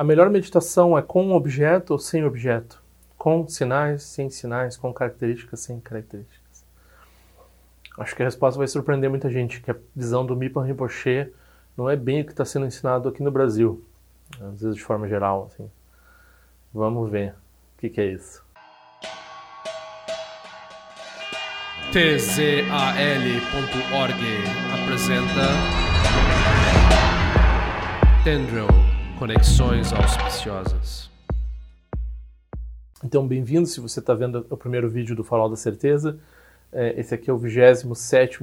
A melhor meditação é com objeto ou sem objeto? Com sinais, sem sinais, com características, sem características? Acho que a resposta vai surpreender muita gente, que a visão do Mipan Rinpoche não é bem o que está sendo ensinado aqui no Brasil, às vezes de forma geral. Assim. Vamos ver o que, que é isso. tzal.org apresenta Tendril Conexões Auspiciosas. Então, bem-vindo se você está vendo o primeiro vídeo do Farol da Certeza. É, esse aqui é o 27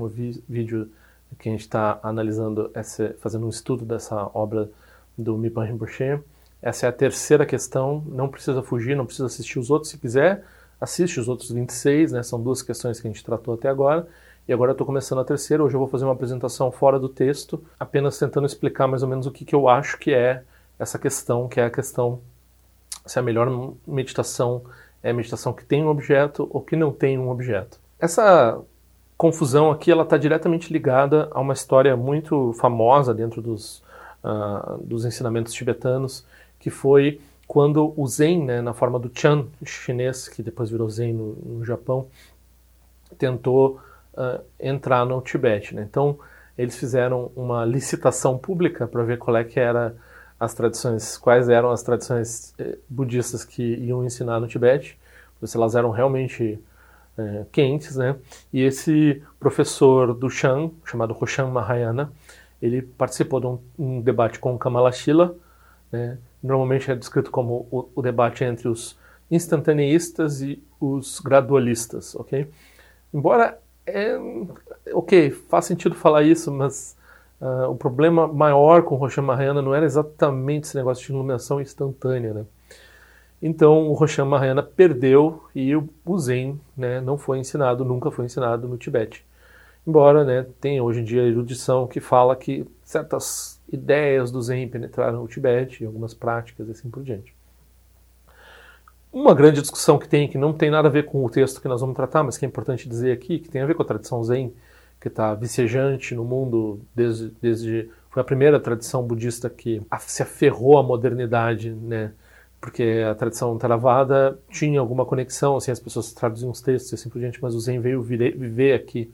vídeo que a gente está analisando, essa, fazendo um estudo dessa obra do Mipan Rinpoche. Essa é a terceira questão, não precisa fugir, não precisa assistir os outros se quiser, assiste os outros 26, né? são duas questões que a gente tratou até agora. E agora eu estou começando a terceira, hoje eu vou fazer uma apresentação fora do texto, apenas tentando explicar mais ou menos o que, que eu acho que é essa questão, que é a questão se a melhor meditação é meditação que tem um objeto ou que não tem um objeto. Essa confusão aqui ela está diretamente ligada a uma história muito famosa dentro dos, uh, dos ensinamentos tibetanos, que foi quando o Zen, né, na forma do Chan chinês, que depois virou Zen no, no Japão, tentou uh, entrar no Tibete. Né? Então, eles fizeram uma licitação pública para ver qual é que era as tradições, quais eram as tradições eh, budistas que iam ensinar no Tibete, se elas eram realmente eh, quentes, né? E esse professor do Shan, chamado Roshan Mahayana, ele participou de um, um debate com Kamalashila, né? Normalmente é descrito como o, o, debate entre os instantaneístas e os gradualistas, ok? Embora é, ok, faz sentido falar isso, mas Uh, o problema maior com o Roshan Mahayana não era exatamente esse negócio de iluminação instantânea, né? Então o Roshan Mahayana perdeu e o Zen né, não foi ensinado, nunca foi ensinado no Tibete. Embora né, tenha hoje em dia erudição que fala que certas ideias do Zen penetraram o Tibete, algumas práticas e assim por diante. Uma grande discussão que tem, que não tem nada a ver com o texto que nós vamos tratar, mas que é importante dizer aqui, que tem a ver com a tradição Zen, que está vicejante no mundo desde, desde foi a primeira tradição budista que se aferrou à modernidade, né? Porque a tradição Theravada tinha alguma conexão, assim, as pessoas traduziam os textos e assim por diante, mas o Zen veio viver aqui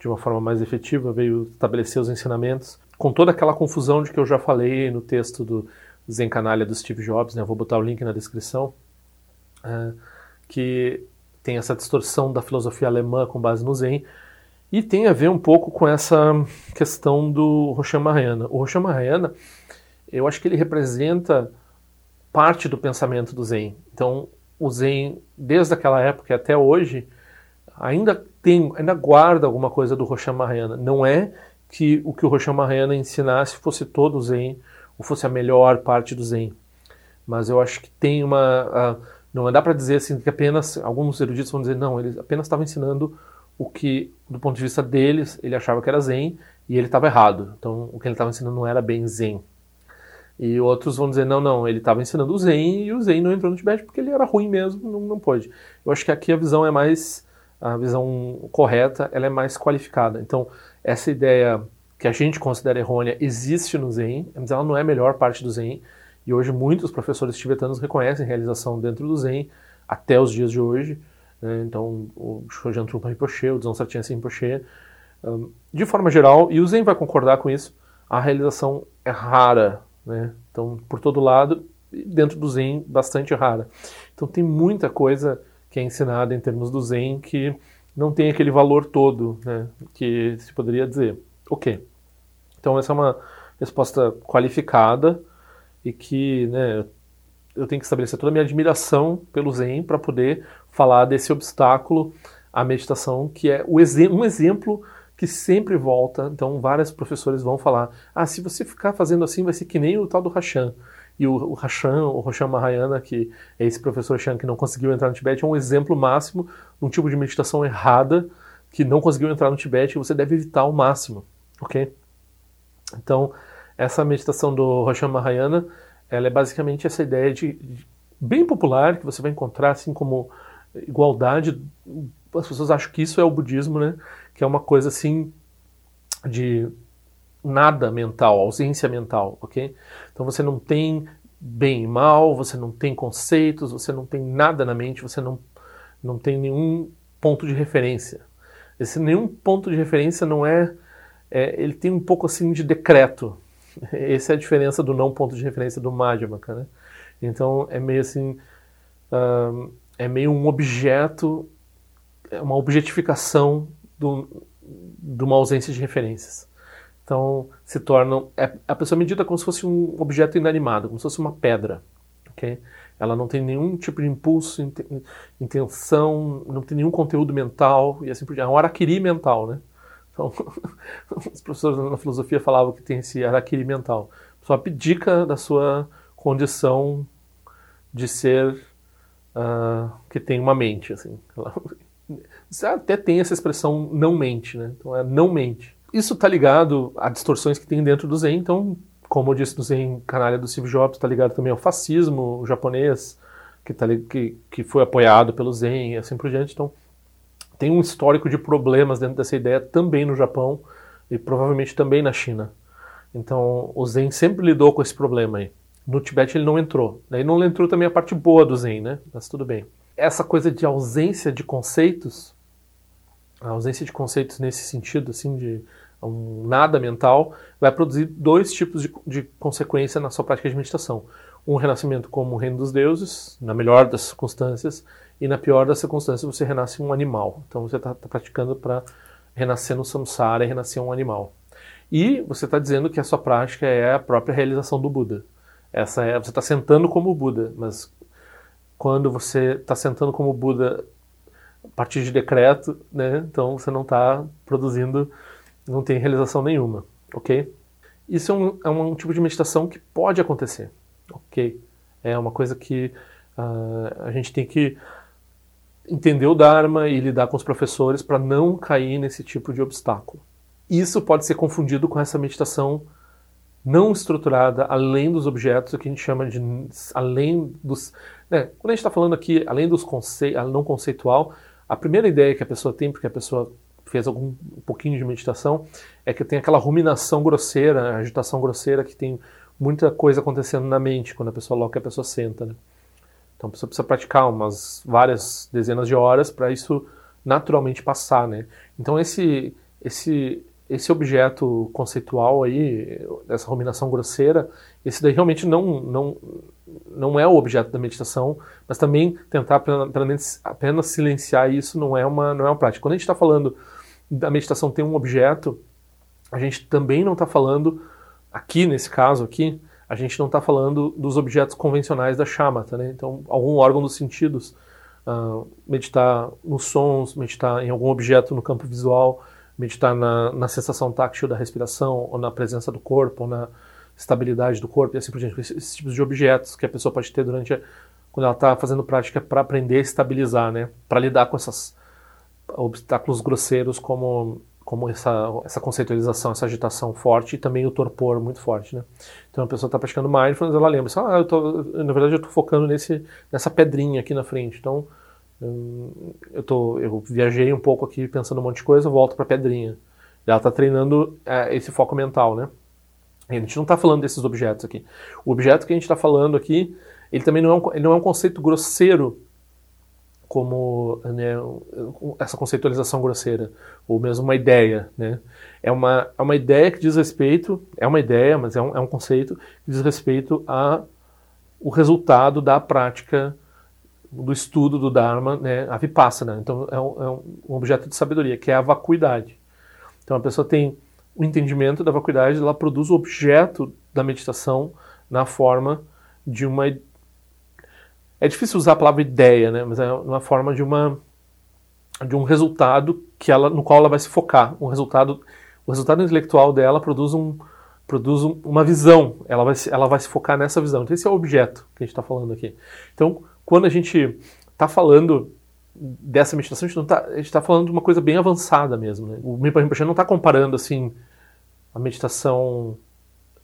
de uma forma mais efetiva, veio estabelecer os ensinamentos, com toda aquela confusão de que eu já falei no texto do Zen Canalha do Steve Jobs, né? Vou botar o link na descrição, uh, que tem essa distorção da filosofia alemã com base no Zen, e tem a ver um pouco com essa questão do Roshan Mahayana. O Roshan Mahayana, eu acho que ele representa parte do pensamento do Zen. Então, o Zen, desde aquela época até hoje, ainda tem, ainda guarda alguma coisa do Roshan Mahayana. Não é que o que o Roshan Mahayana ensinasse fosse todo o Zen, ou fosse a melhor parte do Zen. Mas eu acho que tem uma... Uh, não dá para dizer assim que apenas... Alguns eruditos vão dizer, não, ele apenas estava ensinando o que, do ponto de vista deles, ele achava que era Zen e ele estava errado. Então, o que ele estava ensinando não era bem Zen. E outros vão dizer, não, não, ele estava ensinando o Zen e o Zen não entrou no Tibete porque ele era ruim mesmo, não, não pôde. Eu acho que aqui a visão é mais, a visão correta, ela é mais qualificada. Então, essa ideia que a gente considera errônea existe no Zen, mas ela não é a melhor parte do Zen. E hoje muitos professores tibetanos reconhecem realização dentro do Zen, até os dias de hoje. Né? Então, o Shojan Trungpa Rinpoche, o Dzong Sartyense Rinpoche, um, de forma geral, e o Zen vai concordar com isso, a realização é rara. Né? Então, por todo lado, dentro do Zen, bastante rara. Então, tem muita coisa que é ensinada em termos do Zen que não tem aquele valor todo né, que se poderia dizer. Ok. Então, essa é uma resposta qualificada e que né, eu tenho que estabelecer toda a minha admiração pelo Zen para poder falar desse obstáculo à meditação, que é um exemplo que sempre volta. Então, vários professores vão falar: ah, se você ficar fazendo assim, vai ser que nem o tal do Hashan. E o, o Hashan, o Roshan Mahayana, que é esse professor Shan que não conseguiu entrar no Tibete, é um exemplo máximo de um tipo de meditação errada que não conseguiu entrar no Tibete e você deve evitar ao máximo, ok? Então, essa meditação do Roshan Mahayana, ela é basicamente essa ideia de, de bem popular que você vai encontrar assim como igualdade, as pessoas acham que isso é o budismo, né? Que é uma coisa assim de nada mental, ausência mental, ok? Então você não tem bem e mal, você não tem conceitos, você não tem nada na mente, você não, não tem nenhum ponto de referência. Esse nenhum ponto de referência não é, é ele tem um pouco assim de decreto. Essa é a diferença do não ponto de referência do Madhyamaka, né? Então é meio assim, uh, é meio um objeto, é uma objetificação do, de uma ausência de referências. Então se tornam, é, a pessoa medida como se fosse um objeto inanimado, como se fosse uma pedra? Ela não tem nenhum tipo de impulso, intenção, não tem nenhum conteúdo mental e assim por diante. É um araquiri mental, né? Então, os professores na filosofia falavam que tem esse araquiri mental. Só abdica da sua condição de ser uh, que tem uma mente, assim. Até tem essa expressão não mente, né? Então é não mente. Isso está ligado a distorções que tem dentro do Zen, então, como eu disse no Zen canalha do Steve Jobs, está ligado também ao fascismo japonês, que, tá, que, que foi apoiado pelo Zen e assim por diante. Então, tem um histórico de problemas dentro dessa ideia também no Japão e provavelmente também na China. Então, o Zen sempre lidou com esse problema aí. No Tibete ele não entrou. Daí não entrou também a parte boa do Zen, né? Mas tudo bem. Essa coisa de ausência de conceitos, a ausência de conceitos nesse sentido, assim, de um nada mental, vai produzir dois tipos de, de consequência na sua prática de meditação. Um renascimento como o reino dos deuses, na melhor das circunstâncias, e na pior das circunstâncias você renasce um animal. Então você está tá praticando para renascer no samsara e renascer um animal. E você está dizendo que a sua prática é a própria realização do Buda. Essa é, você está sentando como Buda, mas quando você está sentando como Buda a partir de decreto, né, então você não está produzindo, não tem realização nenhuma, ok? Isso é um, é um tipo de meditação que pode acontecer, ok? É uma coisa que uh, a gente tem que entender o Dharma e lidar com os professores para não cair nesse tipo de obstáculo. Isso pode ser confundido com essa meditação não estruturada, além dos objetos, o que a gente chama de além dos. Né, quando a gente está falando aqui, além dos conceitos, não conceitual, a primeira ideia que a pessoa tem, porque a pessoa fez algum um pouquinho de meditação, é que tem aquela ruminação grosseira, agitação grosseira, que tem muita coisa acontecendo na mente quando a pessoa logo que a pessoa senta. Né? Então a pessoa precisa praticar umas várias dezenas de horas para isso naturalmente passar, né? Então esse esse esse objeto conceitual aí, essa ruminação grosseira, esse daí realmente não não não é o objeto da meditação, mas também tentar pelo menos apenas silenciar isso não é uma não é uma prática. Quando a gente está falando da meditação ter um objeto, a gente também não está falando aqui nesse caso aqui a gente não está falando dos objetos convencionais da chamata, né? Então, algum órgão dos sentidos, uh, meditar nos sons, meditar em algum objeto no campo visual, meditar na, na sensação táctil da respiração, ou na presença do corpo, ou na estabilidade do corpo, e assim por diante. Esses, tipos de objetos que a pessoa pode ter durante quando ela está fazendo prática para aprender a estabilizar, né? Para lidar com esses obstáculos grosseiros como como essa, essa conceitualização, essa agitação forte e também o torpor muito forte, né? Então a pessoa está praticando mindfulness, ela lembra, assim, ah, eu tô, na verdade eu estou focando nesse, nessa pedrinha aqui na frente, então eu, tô, eu viajei um pouco aqui pensando um monte de coisa, volto para pedrinha. Ela está treinando é, esse foco mental, né? A gente não está falando desses objetos aqui. O objeto que a gente está falando aqui, ele também não é, um, não é um conceito grosseiro como né, essa conceitualização grosseira, ou mesmo uma ideia. Né? É, uma, é uma ideia que diz respeito, é uma ideia, mas é um, é um conceito que diz respeito a o resultado da prática do estudo do Dharma, né, a Vipassana. Então é um, é um objeto de sabedoria, que é a vacuidade. Então a pessoa tem o entendimento da vacuidade, ela produz o objeto da meditação na forma de uma é difícil usar a palavra ideia, né? Mas é uma forma de uma de um resultado que ela no qual ela vai se focar, um resultado o resultado intelectual dela produz um produz um, uma visão, ela vai, ela vai se focar nessa visão. Então esse é o objeto que a gente está falando aqui. Então quando a gente está falando dessa meditação, a gente está tá falando de uma coisa bem avançada mesmo. Né? O Mipa Rinpoche não está comparando assim a meditação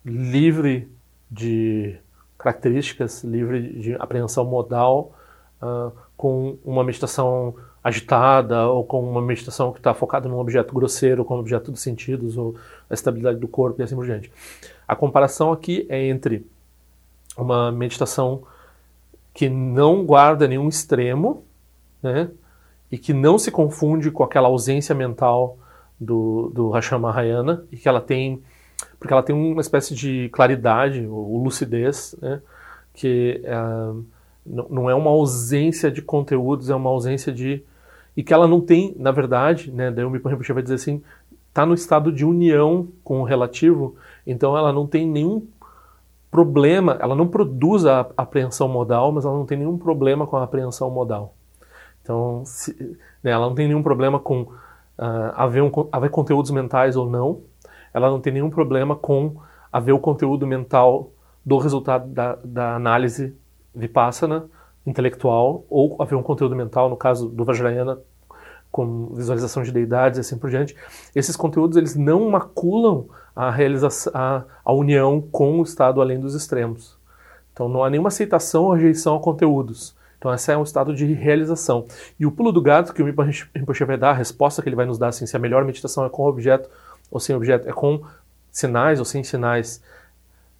livre de características livre de apreensão modal uh, com uma meditação agitada ou com uma meditação que está focada num objeto grosseiro, como objeto dos sentidos ou a estabilidade do corpo e assim por diante. A comparação aqui é entre uma meditação que não guarda nenhum extremo, né? E que não se confunde com aquela ausência mental do, do Hashem Mahayana, e que ela tem, porque ela tem uma espécie de claridade, ou lucidez, né? Que uh, não é uma ausência de conteúdos, é uma ausência de. E que ela não tem, na verdade, né? Daí o Mipo vai dizer assim: está no estado de união com o relativo, então ela não tem nenhum problema, ela não produz a apreensão modal, mas ela não tem nenhum problema com a apreensão modal. Então, se, né, ela não tem nenhum problema com uh, haver, um, haver conteúdos mentais ou não, ela não tem nenhum problema com haver o conteúdo mental do resultado da, da análise vipassana intelectual ou haver um conteúdo mental, no caso do Vajrayana, com visualização de deidades e assim por diante. Esses conteúdos eles não maculam a, realização, a, a união com o estado além dos extremos. Então não há nenhuma aceitação ou rejeição a conteúdos. Então esse é um estado de realização. E o pulo do gato que o Rinpoche vai dar, a resposta que ele vai nos dar, assim, se a melhor meditação é com objeto ou sem objeto, é com sinais ou sem sinais.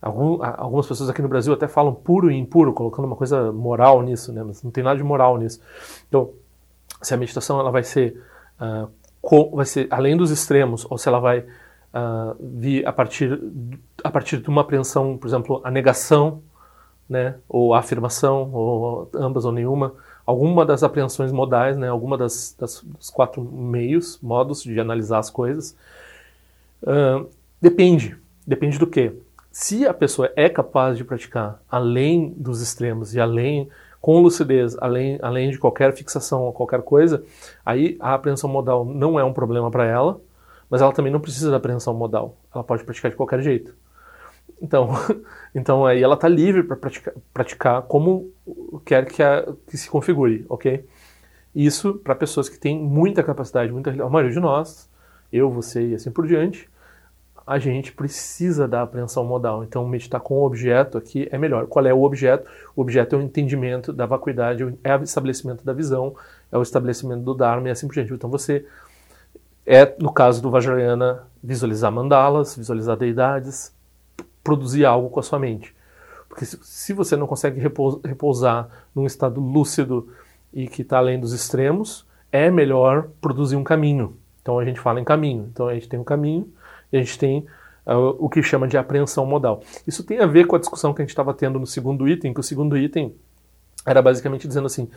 Algum, algumas pessoas aqui no Brasil até falam puro e impuro, colocando uma coisa moral nisso, né? mas não tem nada de moral nisso. Então, se a meditação ela vai ser, uh, co, vai ser além dos extremos, ou se ela vai uh, a partir, a partir de uma apreensão, por exemplo, a negação, né, ou a afirmação, ou ambas ou nenhuma, alguma das apreensões modais, né, alguma das, das dos quatro meios, modos de analisar as coisas, uh, depende. Depende do quê? Se a pessoa é capaz de praticar além dos extremos e além com lucidez, além, além de qualquer fixação ou qualquer coisa, aí a apreensão modal não é um problema para ela, mas ela também não precisa da apreensão modal. Ela pode praticar de qualquer jeito. Então, então aí ela está livre para praticar, praticar, como quer que, a, que se configure, ok? Isso para pessoas que têm muita capacidade, muita, a maioria de nós, eu, você e assim por diante, a gente precisa da apreensão modal. Então, meditar com o objeto aqui é melhor. Qual é o objeto? O objeto é o entendimento da vacuidade, é o estabelecimento da visão, é o estabelecimento do Dharma e assim por diante. Então, você é, no caso do Vajrayana, visualizar mandalas, visualizar deidades, produzir algo com a sua mente. Porque se, você não consegue repousar num estado lúcido e que está além dos extremos, é melhor produzir um caminho. Então, a gente fala em caminho. Então, a gente tem um caminho e a gente tem uh, o que chama de apreensão modal. Isso tem a ver com a discussão que a gente estava tendo no segundo item, que o segundo item era basicamente dizendo assim,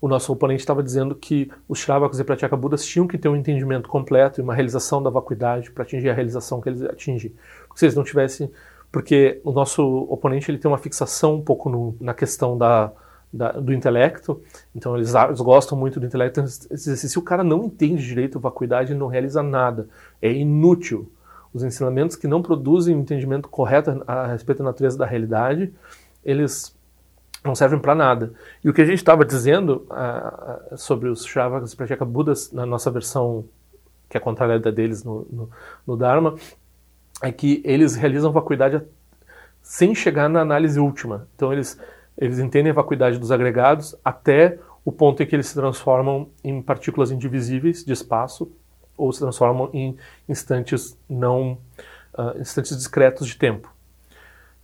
o nosso oponente estava dizendo que os Shravaks e Pratyeka Budas tinham que ter um entendimento completo e uma realização da vacuidade para atingir a realização que eles atingem. Se eles não tivessem... Porque o nosso oponente ele tem uma fixação um pouco no, na questão da, da, do intelecto, então eles, eles, gostam muito do intelecto. Assim, se o cara não entende direito vacuidade, ele não realiza nada. É inútil os ensinamentos que não produzem um entendimento correto a respeito da natureza da realidade, eles não servem para nada. E o que a gente estava dizendo uh, sobre os Shravakas e Pratyeka Budas, na nossa versão, que é contrária da deles no, no, no Dharma, é que eles realizam vacuidade sem chegar na análise última. Então eles, eles entendem a vacuidade dos agregados até o ponto em que eles se transformam em partículas indivisíveis de espaço ou se transformam em instantes não uh, instantes discretos de tempo.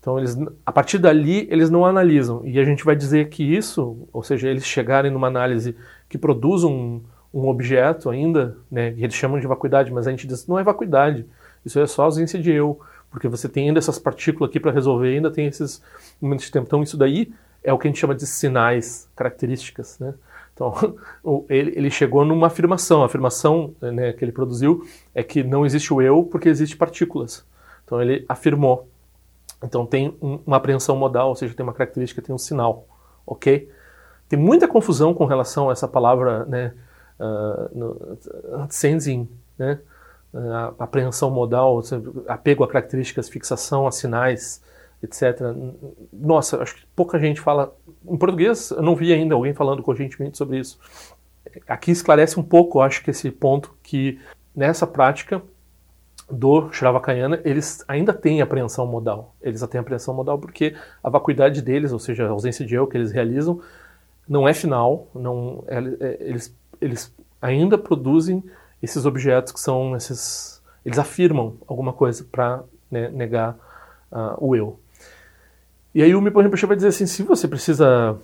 Então eles, a partir dali eles não analisam e a gente vai dizer que isso, ou seja, eles chegarem numa análise que produz um, um objeto ainda, né, que eles chamam de vacuidade, mas a gente diz não é vacuidade, isso é só ausência de eu, porque você tem ainda essas partículas aqui para resolver, ainda tem esses momentos de tempo. Então isso daí é o que a gente chama de sinais, características, né? Então, ele, ele, chegou numa afirmação. A afirmação né, que ele produziu é que não existe o eu porque existe partículas. Então, ele afirmou. Então, tem um, uma apreensão modal, ou seja, tem uma característica, tem um sinal. Ok? Tem muita confusão com relação a essa palavra, né, uh, no, sensing, né, uh, apreensão modal, apego a características, fixação a sinais, etc. Nossa, acho que pouca gente fala. Em português, eu não vi ainda alguém falando cogentemente sobre isso. Aqui esclarece um pouco, acho que esse ponto que nessa prática do Shravakayana, eles ainda têm apreensão modal. Eles têm apreensão modal porque a vacuidade deles, ou seja, a ausência de eu que eles realizam, não é final, não, é, é, eles, eles ainda produzem esses objetos que são esses. Eles afirmam alguma coisa para né, negar uh, o eu. E aí o Mipo Rinpoche vai dizer assim, se você precisa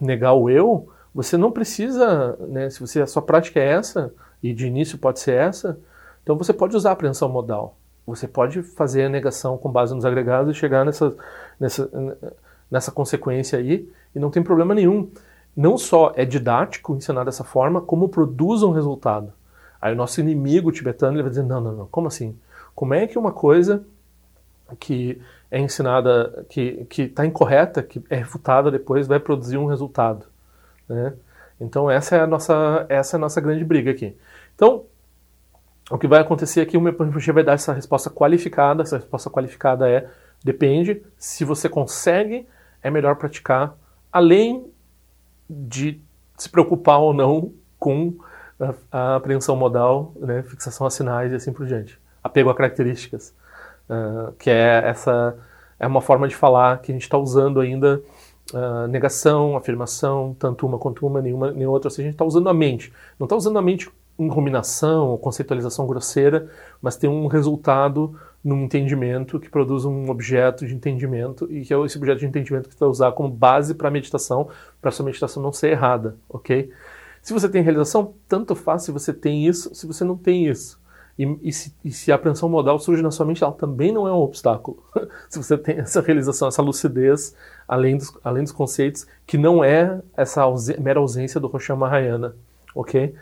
negar o eu, você não precisa, né, se você, a sua prática é essa, e de início pode ser essa, então você pode usar a apreensão modal. Você pode fazer a negação com base nos agregados e chegar nessa, nessa, nessa consequência aí, e não tem problema nenhum. Não só é didático ensinar dessa forma, como produz um resultado. Aí o nosso inimigo tibetano ele vai dizer: não, não, não, como assim? Como é que uma coisa que é ensinada, que está incorreta, que é refutada depois, vai produzir um resultado? Né? Então essa é a nossa, essa é a nossa grande briga aqui. Então, o que vai acontecer aqui, o meu Rinpoche vai dar essa resposta qualificada. Essa resposta qualificada é depende. Se você consegue, é melhor praticar, além de se preocupar ou não com a, a apreensão modal, né, fixação a sinais e assim por diante. Apego a características, uh, que é essa é uma forma de falar que a gente está usando ainda uh, negação, afirmação, tanto uma quanto uma, nenhuma nem outra. Ou seja, a gente está usando a mente. Não está usando a mente em ou conceitualização grosseira, mas tem um resultado num entendimento que produz um objeto de entendimento e que é esse objeto de entendimento que você vai usar como base para a meditação, para sua meditação não ser errada, ok? Se você tem realização, tanto faz se você tem isso, se você não tem isso. E, e, se, e, se, a apreensão modal surge na sua mente, ela também não é um obstáculo. se você tem essa realização, essa lucidez, além dos, além dos conceitos, que não é essa mera ausência do Rosham Mahayana, ok?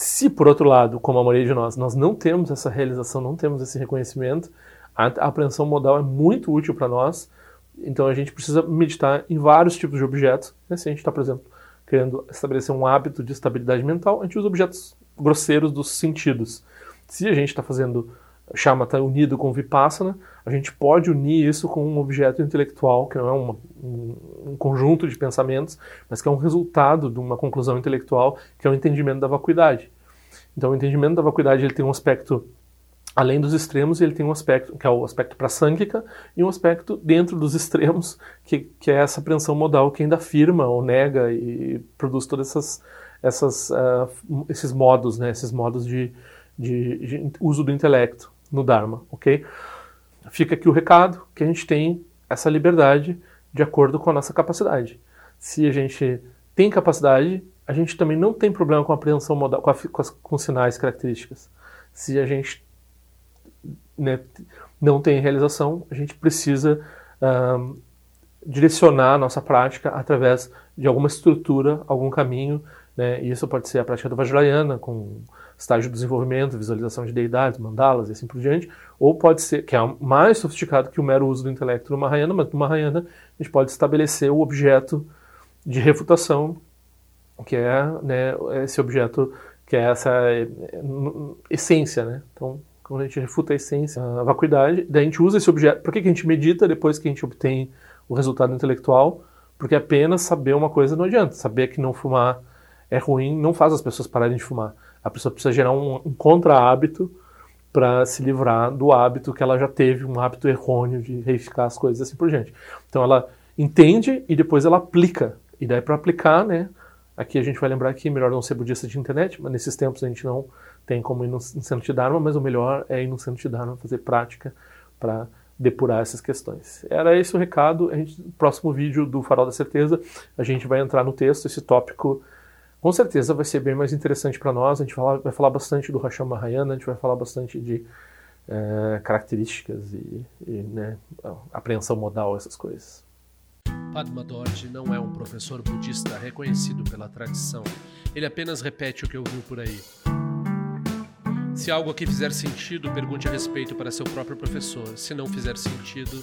Se, por outro lado, como a maioria de nós, nós não temos essa realização, não temos esse reconhecimento, a, apreensão modal é muito útil para nós, então a gente precisa meditar em vários tipos de objetos. Né? Se a gente está, por exemplo, querendo estabelecer um hábito de estabilidade mental, a gente usa objetos grosseiros dos sentidos. Se a gente está fazendo chamata unido com vipassana, a gente pode unir isso com um objeto intelectual, que não é uma, um, um, conjunto de pensamentos, mas que é um resultado de uma conclusão intelectual, que é o entendimento da vacuidade. Então, o entendimento da vacuidade ele tem um aspecto além dos extremos, ele tem um aspecto que é o aspecto prasânguica e um aspecto dentro dos extremos, que, que é essa apreensão modal que ainda afirma ou nega e produz todos essas, essas, uh, esses modos, né, esses modos de, de, de, uso do intelecto no Dharma, ok? Fica aqui o recado que a gente tem essa liberdade de acordo com a nossa capacidade. Se a gente tem capacidade, a gente também não tem problema com a apreensão modal, com, a, com, as, com sinais características. Se a gente né, não tem realização, a gente precisa um, direcionar a nossa prática através de alguma estrutura, algum caminho, né, e isso pode ser a prática do Vajrayana, com estágio de desenvolvimento, visualização de deidades, mandalas e assim por diante, ou pode ser, que é mais sofisticado que o mero uso do intelecto no Mahayana, mas no Mahayana a gente pode estabelecer o objeto de refutação, que é né, esse objeto, que é essa é, essência, né? Então, quando a gente refuta a essência, a vacuidade, daí a gente usa esse objeto. Por que, que a gente medita depois que a gente obtém o resultado intelectual? Porque apenas saber uma coisa não adianta. Saber que não fumar é ruim não faz as pessoas pararem de fumar. A pessoa precisa gerar um, um contra-hábito para se livrar do hábito que ela já teve, um hábito errôneo de reificar as coisas assim por diante. Então ela entende e depois ela aplica. E daí para aplicar, né? Aqui a gente vai lembrar que melhor não ser budista de internet, mas nesses tempos a gente não tem como ir no de Dharma, mas o melhor é ir no de Dharma, fazer prática para depurar essas questões. Era esse o recado. A gente, no próximo vídeo do Farol da Certeza, a gente vai entrar no texto. Esse tópico, com certeza, vai ser bem mais interessante para nós. A gente vai falar, vai falar bastante do Rasham Mahayana, a gente vai falar bastante de é, características e, e né, apreensão modal, essas coisas. Padma Dorje não é um professor budista reconhecido pela tradição. Ele apenas repete o que ouviu por aí. Se algo aqui fizer sentido, pergunte a respeito para seu próprio professor. Se não fizer sentido,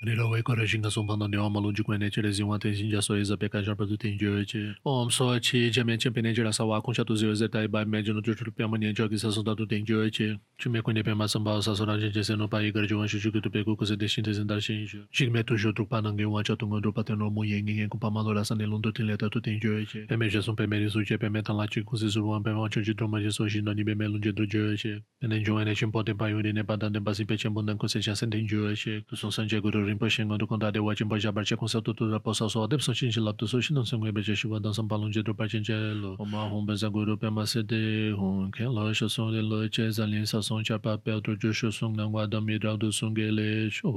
Rila wai kora shinga songpa na dewa malu jikwa ne chile zingwa ten shinja so eza peka jarpa tu ten jio eche. Om so chi jamen chen pene jira sa wakun sha tu zio eze tai e bai me jino chuchul piyama nian jio ki sa songta tu ten jio eche. Chume kwenye pema samba sa sora jen jese no pa igar jiwan shu shuki tu peku kuse deshin te zindar shin jio. Shikme tu shio trukpa nange wan cha tungon trukpa ten romu yen ngen kupa malu la san elon tu ten leta tu ten jio eche. Peme jesun peme risu che peme tan la chi kuse surwan peme wancho chi troma jeso shin no ni peme lun jedro jio eche. Pene jio ene chen poten pa yuri ne pa dan den pa si pe chen bundan kuse cha sen ten jio eche. Tu son san je guru rinpoche ngon dukon dade wachin pa jabar che konsa tutu da posa so adep so chin chi laptu so shinon sengwe beche shiwa dan sam palung je drupa chin che lo oma hon benza guru pe ma se de hon ken lo sho song de lo che zan lin sa song cha pa pe otro jo sho song nang wa dam mi rao du song ge le sho